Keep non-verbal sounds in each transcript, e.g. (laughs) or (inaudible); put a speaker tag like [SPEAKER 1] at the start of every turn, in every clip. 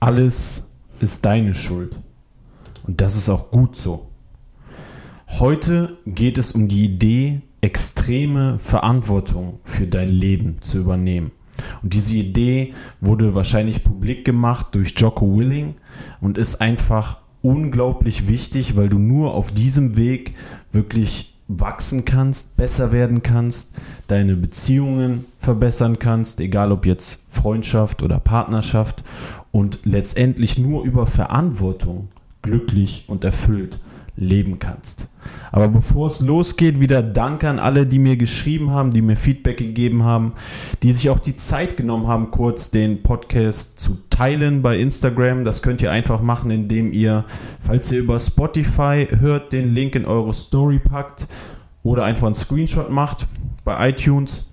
[SPEAKER 1] alles ist deine Schuld. Und das ist auch gut so. Heute geht es um die Idee, extreme Verantwortung für dein Leben zu übernehmen. Und diese Idee wurde wahrscheinlich publik gemacht durch Jocko Willing und ist einfach unglaublich wichtig, weil du nur auf diesem Weg wirklich wachsen kannst, besser werden kannst, deine Beziehungen verbessern kannst, egal ob jetzt Freundschaft oder Partnerschaft und letztendlich nur über Verantwortung glücklich und erfüllt leben kannst. Aber bevor es losgeht, wieder Dank an alle, die mir geschrieben haben, die mir Feedback gegeben haben, die sich auch die Zeit genommen haben, kurz den Podcast zu teilen bei Instagram. Das könnt ihr einfach machen, indem ihr, falls ihr über Spotify hört, den Link in eure Story packt oder einfach einen Screenshot macht bei iTunes.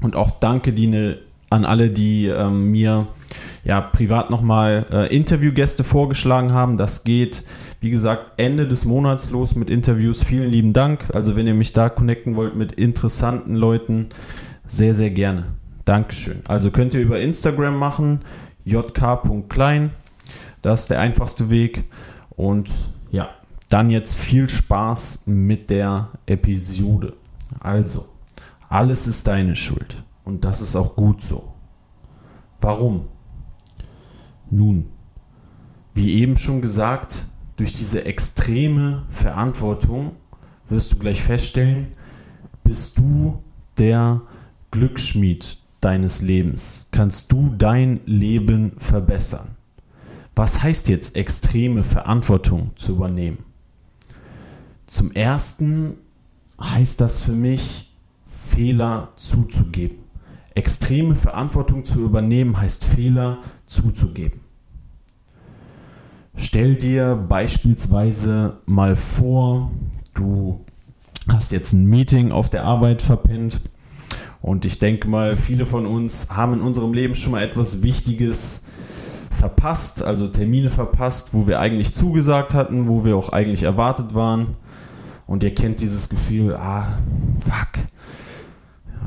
[SPEAKER 1] Und auch danke die ne, an alle, die ähm, mir ja, privat nochmal äh, Interviewgäste vorgeschlagen haben. Das geht, wie gesagt, Ende des Monats los mit Interviews. Vielen lieben Dank. Also wenn ihr mich da connecten wollt mit interessanten Leuten, sehr, sehr gerne. Dankeschön. Also könnt ihr über Instagram machen, jk.klein. Das ist der einfachste Weg. Und ja, dann jetzt viel Spaß mit der Episode. Also, alles ist deine Schuld. Und das ist auch gut so. Warum? Nun, wie eben schon gesagt, durch diese extreme Verantwortung wirst du gleich feststellen, bist du der Glücksschmied deines Lebens. Kannst du dein Leben verbessern? Was heißt jetzt extreme Verantwortung zu übernehmen? Zum Ersten heißt das für mich, Fehler zuzugeben. Extreme Verantwortung zu übernehmen heißt Fehler zuzugeben. Stell dir beispielsweise mal vor, du hast jetzt ein Meeting auf der Arbeit verpennt und ich denke mal, viele von uns haben in unserem Leben schon mal etwas Wichtiges verpasst, also Termine verpasst, wo wir eigentlich zugesagt hatten, wo wir auch eigentlich erwartet waren. Und ihr kennt dieses Gefühl, ah, fuck,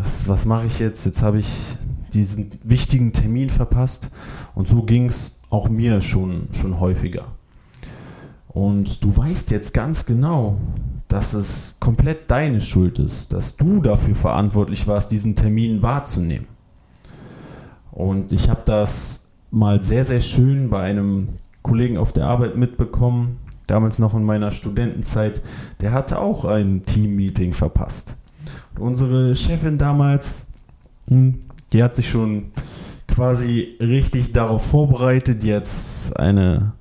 [SPEAKER 1] was, was mache ich jetzt? Jetzt habe ich diesen wichtigen Termin verpasst. Und so ging es auch mir schon, schon häufiger. Und du weißt jetzt ganz genau, dass es komplett deine Schuld ist, dass du dafür verantwortlich warst, diesen Termin wahrzunehmen. Und ich habe das mal sehr, sehr schön bei einem Kollegen auf der Arbeit mitbekommen, damals noch in meiner Studentenzeit, der hatte auch ein Team-Meeting verpasst. Unsere Chefin damals, hm, die hat sich schon quasi richtig darauf vorbereitet, jetzt eine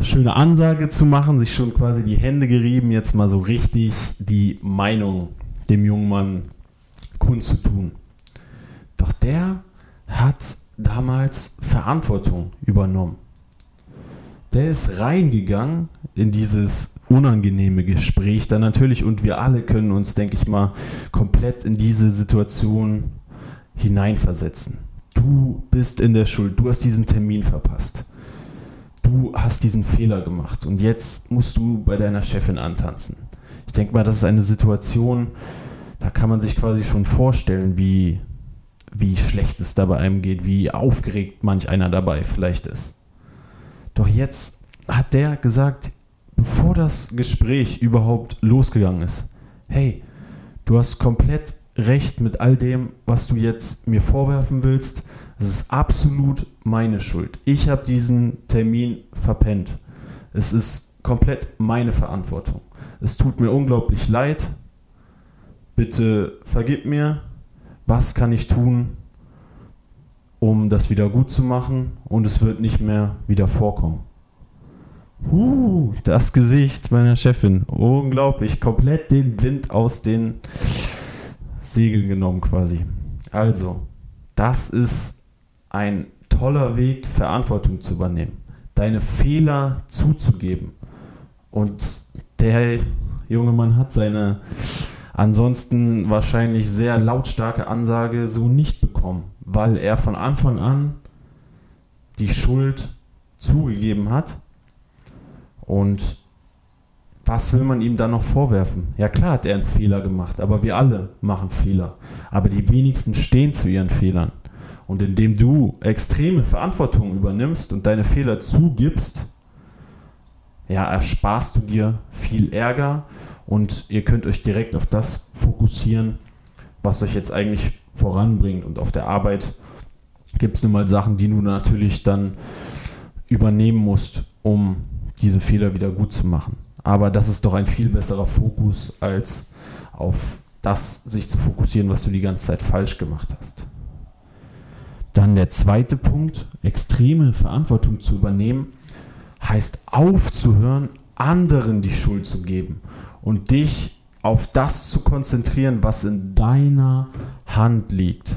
[SPEAKER 1] schöne Ansage zu machen, sich schon quasi die Hände gerieben, jetzt mal so richtig die Meinung dem jungen Mann kundzutun. Doch der hat damals Verantwortung übernommen. Der ist reingegangen in dieses unangenehme Gespräch dann natürlich und wir alle können uns, denke ich mal, komplett in diese Situation hineinversetzen. Du bist in der Schuld, du hast diesen Termin verpasst. Du hast diesen Fehler gemacht und jetzt musst du bei deiner Chefin antanzen. Ich denke mal, das ist eine Situation, da kann man sich quasi schon vorstellen, wie, wie schlecht es da bei einem geht, wie aufgeregt manch einer dabei vielleicht ist. Doch jetzt hat der gesagt, bevor das Gespräch überhaupt losgegangen ist, hey, du hast komplett recht mit all dem, was du jetzt mir vorwerfen willst. Es ist absolut meine Schuld. Ich habe diesen Termin verpennt. Es ist komplett meine Verantwortung. Es tut mir unglaublich leid. Bitte vergib mir. Was kann ich tun, um das wieder gut zu machen und es wird nicht mehr wieder vorkommen? Uh, das Gesicht meiner Chefin. Unglaublich. Komplett den Wind aus den Segeln genommen quasi. Also, das ist ein toller Weg, Verantwortung zu übernehmen. Deine Fehler zuzugeben. Und der junge Mann hat seine ansonsten wahrscheinlich sehr lautstarke Ansage so nicht bekommen, weil er von Anfang an die Schuld zugegeben hat und was will man ihm dann noch vorwerfen? Ja klar hat er einen Fehler gemacht, aber wir alle machen Fehler. Aber die wenigsten stehen zu ihren Fehlern. Und indem du extreme Verantwortung übernimmst und deine Fehler zugibst, ja, ersparst du dir viel Ärger und ihr könnt euch direkt auf das fokussieren, was euch jetzt eigentlich voranbringt. Und auf der Arbeit gibt es nun mal Sachen, die du natürlich dann übernehmen musst, um diese Fehler wieder gut zu machen. Aber das ist doch ein viel besserer Fokus, als auf das sich zu fokussieren, was du die ganze Zeit falsch gemacht hast. Dann der zweite Punkt, extreme Verantwortung zu übernehmen, heißt aufzuhören, anderen die Schuld zu geben und dich auf das zu konzentrieren, was in deiner Hand liegt.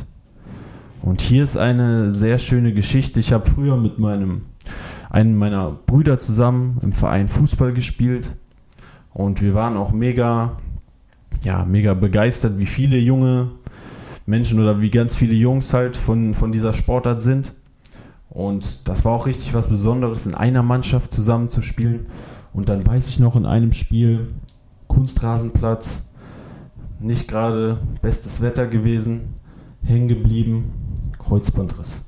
[SPEAKER 1] Und hier ist eine sehr schöne Geschichte. Ich habe früher mit meinem einen meiner Brüder zusammen im Verein Fußball gespielt und wir waren auch mega ja, mega begeistert, wie viele junge Menschen oder wie ganz viele Jungs halt von, von dieser Sportart sind. Und das war auch richtig was Besonderes, in einer Mannschaft zusammen zu spielen. Und dann weiß ich noch in einem Spiel, Kunstrasenplatz, nicht gerade bestes Wetter gewesen, hängen geblieben, Kreuzbandriss.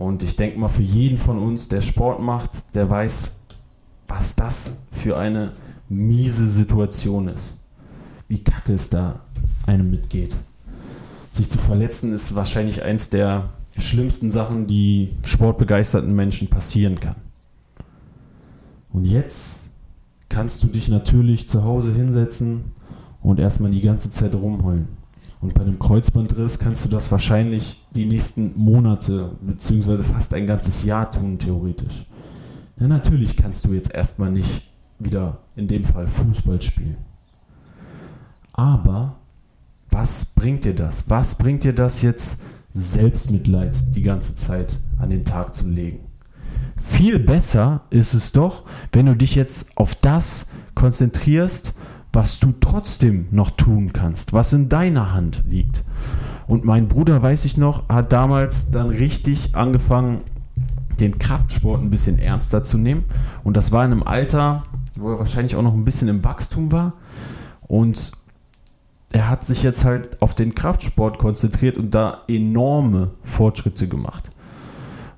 [SPEAKER 1] Und ich denke mal, für jeden von uns, der Sport macht, der weiß, was das für eine miese Situation ist. Wie kacke es da einem mitgeht. Sich zu verletzen ist wahrscheinlich eins der schlimmsten Sachen, die sportbegeisterten Menschen passieren kann. Und jetzt kannst du dich natürlich zu Hause hinsetzen und erstmal die ganze Zeit rumheulen. Und bei einem Kreuzbandriss kannst du das wahrscheinlich die nächsten Monate beziehungsweise fast ein ganzes Jahr tun, theoretisch. Ja, natürlich kannst du jetzt erstmal nicht wieder in dem Fall Fußball spielen. Aber was bringt dir das? Was bringt dir das jetzt, Selbstmitleid die ganze Zeit an den Tag zu legen? Viel besser ist es doch, wenn du dich jetzt auf das konzentrierst, was du trotzdem noch tun kannst, was in deiner Hand liegt. Und mein Bruder, weiß ich noch, hat damals dann richtig angefangen, den Kraftsport ein bisschen ernster zu nehmen. Und das war in einem Alter, wo er wahrscheinlich auch noch ein bisschen im Wachstum war. Und er hat sich jetzt halt auf den Kraftsport konzentriert und da enorme Fortschritte gemacht.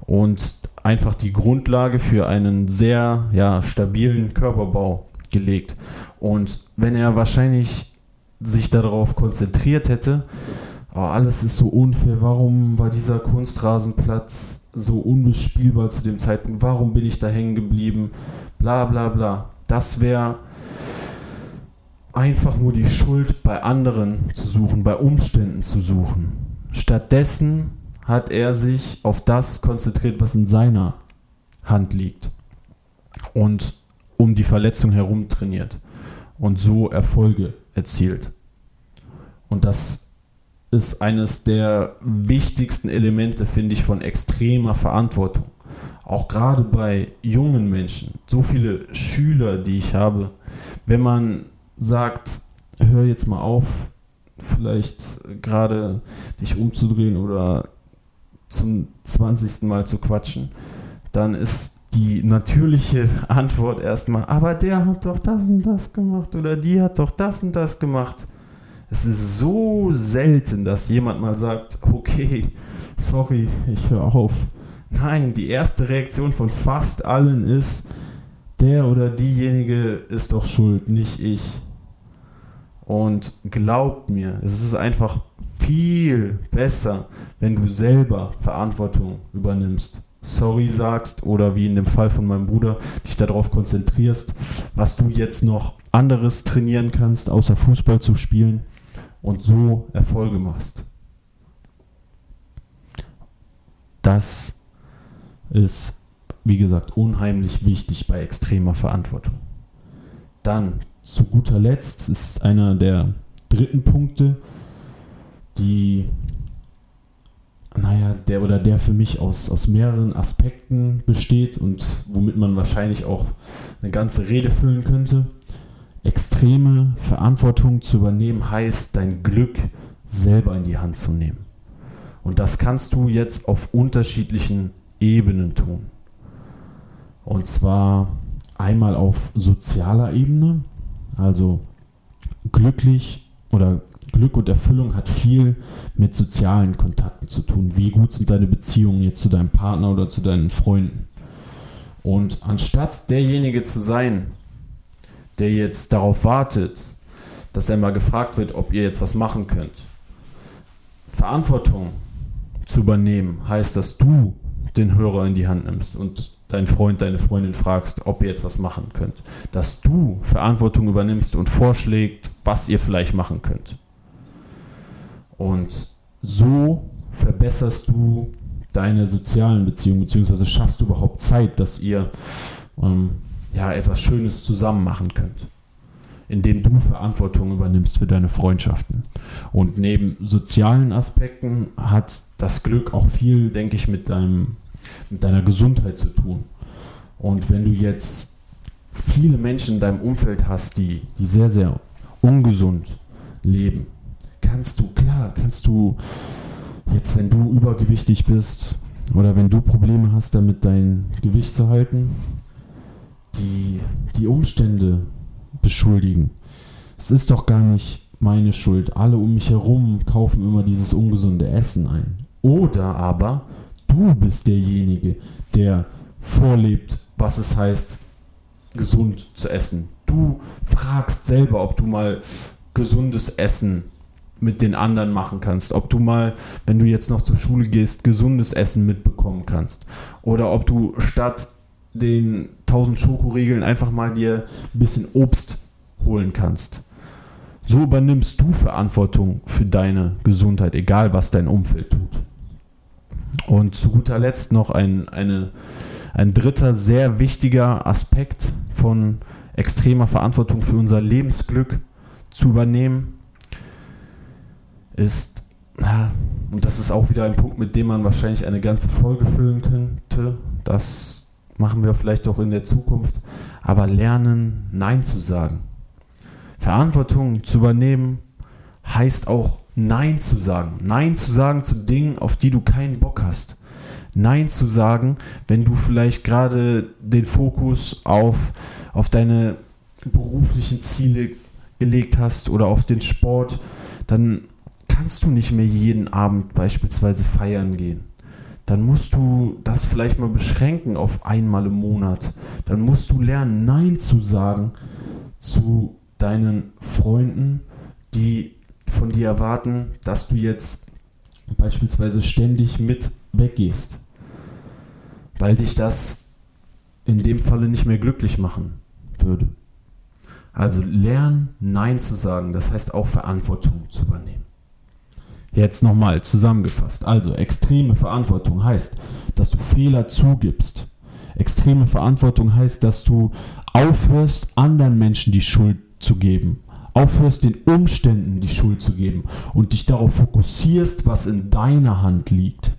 [SPEAKER 1] Und einfach die Grundlage für einen sehr ja, stabilen Körperbau gelegt. Und wenn er wahrscheinlich sich darauf konzentriert hätte, oh, alles ist so unfair, warum war dieser Kunstrasenplatz so unbespielbar zu dem Zeitpunkt, warum bin ich da hängen geblieben, bla bla bla. Das wäre einfach nur die Schuld bei anderen zu suchen, bei Umständen zu suchen. Stattdessen hat er sich auf das konzentriert, was in seiner Hand liegt. Und um die Verletzung herum trainiert. Und so Erfolge erzielt. Und das ist eines der wichtigsten Elemente, finde ich, von extremer Verantwortung. Auch gerade bei jungen Menschen. So viele Schüler, die ich habe. Wenn man sagt, hör jetzt mal auf, vielleicht gerade dich umzudrehen oder zum 20. Mal zu quatschen, dann ist die natürliche (laughs) Antwort erstmal, aber der hat doch das und das gemacht oder die hat doch das und das gemacht. Es ist so selten, dass jemand mal sagt, okay, sorry, ich höre auf. Nein, die erste Reaktion von fast allen ist, der oder diejenige ist doch schuld, nicht ich. Und glaubt mir, es ist einfach viel besser, wenn du selber Verantwortung übernimmst. Sorry sagst oder wie in dem Fall von meinem Bruder, dich darauf konzentrierst, was du jetzt noch anderes trainieren kannst, außer Fußball zu spielen und so Erfolge machst. Das ist, wie gesagt, unheimlich wichtig bei extremer Verantwortung. Dann zu guter Letzt ist einer der dritten Punkte, die, naja, der oder der für mich aus, aus mehreren Aspekten besteht und womit man wahrscheinlich auch eine ganze Rede füllen könnte. Extreme Verantwortung zu übernehmen heißt, dein Glück selber in die Hand zu nehmen. Und das kannst du jetzt auf unterschiedlichen Ebenen tun. Und zwar einmal auf sozialer Ebene, also glücklich oder Glück und Erfüllung hat viel mit sozialen Kontakten zu tun. Wie gut sind deine Beziehungen jetzt zu deinem Partner oder zu deinen Freunden? Und anstatt derjenige zu sein, der jetzt darauf wartet, dass er mal gefragt wird, ob ihr jetzt was machen könnt, Verantwortung zu übernehmen heißt, dass du den Hörer in die Hand nimmst und deinen Freund, deine Freundin fragst, ob ihr jetzt was machen könnt. Dass du Verantwortung übernimmst und vorschlägst, was ihr vielleicht machen könnt. Und so verbesserst du deine sozialen Beziehungen, beziehungsweise schaffst du überhaupt Zeit, dass ihr ähm, ja, etwas Schönes zusammen machen könnt. Indem du Verantwortung übernimmst für deine Freundschaften. Und neben sozialen Aspekten hat das Glück auch viel, denke ich, mit, deinem, mit deiner Gesundheit zu tun. Und wenn du jetzt viele Menschen in deinem Umfeld hast, die, die sehr, sehr ungesund leben, kannst du, klar, kannst du jetzt, wenn du übergewichtig bist oder wenn du Probleme hast, damit dein Gewicht zu halten, die, die Umstände beschuldigen. Es ist doch gar nicht meine Schuld. Alle um mich herum kaufen immer dieses ungesunde Essen ein. Oder aber du bist derjenige, der vorlebt, was es heißt, gesund zu essen. Du fragst selber, ob du mal gesundes Essen mit den anderen machen kannst. Ob du mal, wenn du jetzt noch zur Schule gehst, gesundes Essen mitbekommen kannst. Oder ob du statt den 1000 Schokoriegeln einfach mal dir ein bisschen Obst holen kannst. So übernimmst du Verantwortung für deine Gesundheit, egal was dein Umfeld tut. Und zu guter Letzt noch ein, eine, ein dritter sehr wichtiger Aspekt von extremer Verantwortung für unser Lebensglück zu übernehmen, ist, und das ist auch wieder ein Punkt, mit dem man wahrscheinlich eine ganze Folge füllen könnte, das machen wir vielleicht auch in der Zukunft, aber lernen, Nein zu sagen. Verantwortung zu übernehmen heißt auch Nein zu sagen. Nein zu sagen zu Dingen, auf die du keinen Bock hast. Nein zu sagen, wenn du vielleicht gerade den Fokus auf, auf deine beruflichen Ziele gelegt hast oder auf den Sport, dann kannst du nicht mehr jeden Abend beispielsweise feiern gehen. Dann musst du das vielleicht mal beschränken auf einmal im Monat. Dann musst du lernen, Nein zu sagen zu deinen Freunden, die von dir erwarten, dass du jetzt beispielsweise ständig mit weggehst. Weil dich das in dem Falle nicht mehr glücklich machen würde. Also lern Nein zu sagen, das heißt auch Verantwortung zu übernehmen. Jetzt nochmal zusammengefasst. Also extreme Verantwortung heißt, dass du Fehler zugibst. Extreme Verantwortung heißt, dass du aufhörst, anderen Menschen die Schuld zu geben. Aufhörst, den Umständen die Schuld zu geben und dich darauf fokussierst, was in deiner Hand liegt.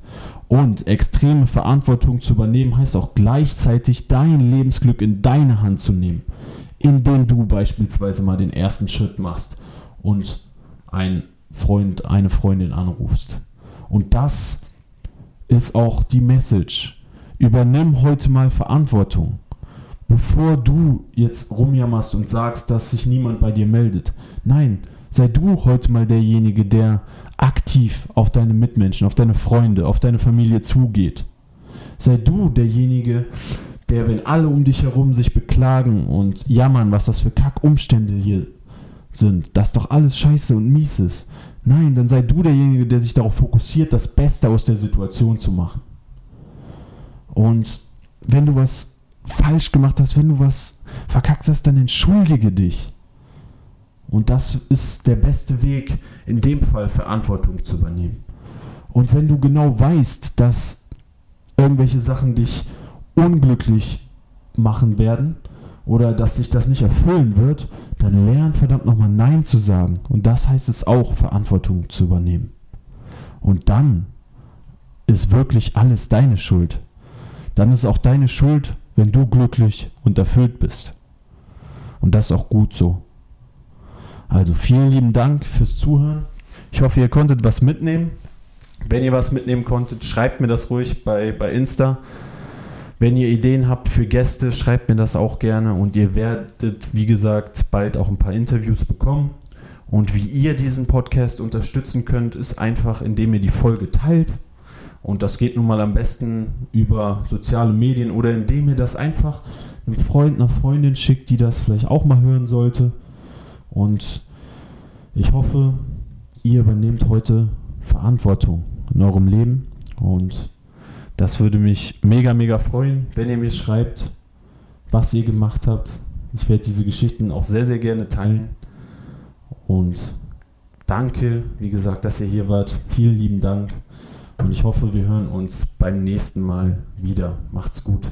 [SPEAKER 1] Und extreme Verantwortung zu übernehmen heißt auch gleichzeitig dein Lebensglück in deine Hand zu nehmen, indem du beispielsweise mal den ersten Schritt machst und ein Freund, eine Freundin anrufst. Und das ist auch die Message. Übernimm heute mal Verantwortung. Bevor du jetzt rumjammerst und sagst, dass sich niemand bei dir meldet. Nein, sei du heute mal derjenige, der aktiv auf deine Mitmenschen, auf deine Freunde, auf deine Familie zugeht. Sei du derjenige, der, wenn alle um dich herum sich beklagen und jammern, was das für Kackumstände hier sind, dass doch alles scheiße und mies ist. Nein, dann sei du derjenige, der sich darauf fokussiert, das Beste aus der Situation zu machen. Und wenn du was falsch gemacht hast, wenn du was verkackt hast, dann entschuldige dich. Und das ist der beste Weg, in dem Fall Verantwortung zu übernehmen. Und wenn du genau weißt, dass irgendwelche Sachen dich unglücklich machen werden, oder dass sich das nicht erfüllen wird, dann lern verdammt nochmal Nein zu sagen. Und das heißt es auch, Verantwortung zu übernehmen. Und dann ist wirklich alles deine Schuld. Dann ist auch deine Schuld, wenn du glücklich und erfüllt bist. Und das ist auch gut so. Also vielen lieben Dank fürs Zuhören. Ich hoffe, ihr konntet was mitnehmen. Wenn ihr was mitnehmen konntet, schreibt mir das ruhig bei, bei Insta. Wenn ihr Ideen habt für Gäste, schreibt mir das auch gerne und ihr werdet, wie gesagt, bald auch ein paar Interviews bekommen. Und wie ihr diesen Podcast unterstützen könnt, ist einfach, indem ihr die Folge teilt. Und das geht nun mal am besten über soziale Medien oder indem ihr das einfach einem Freund, einer Freundin schickt, die das vielleicht auch mal hören sollte. Und ich hoffe, ihr übernehmt heute Verantwortung in eurem Leben. Und das würde mich mega, mega freuen, wenn ihr mir schreibt, was ihr gemacht habt. Ich werde diese Geschichten auch sehr, sehr gerne teilen. Und danke, wie gesagt, dass ihr hier wart. Vielen lieben Dank. Und ich hoffe, wir hören uns beim nächsten Mal wieder. Macht's gut.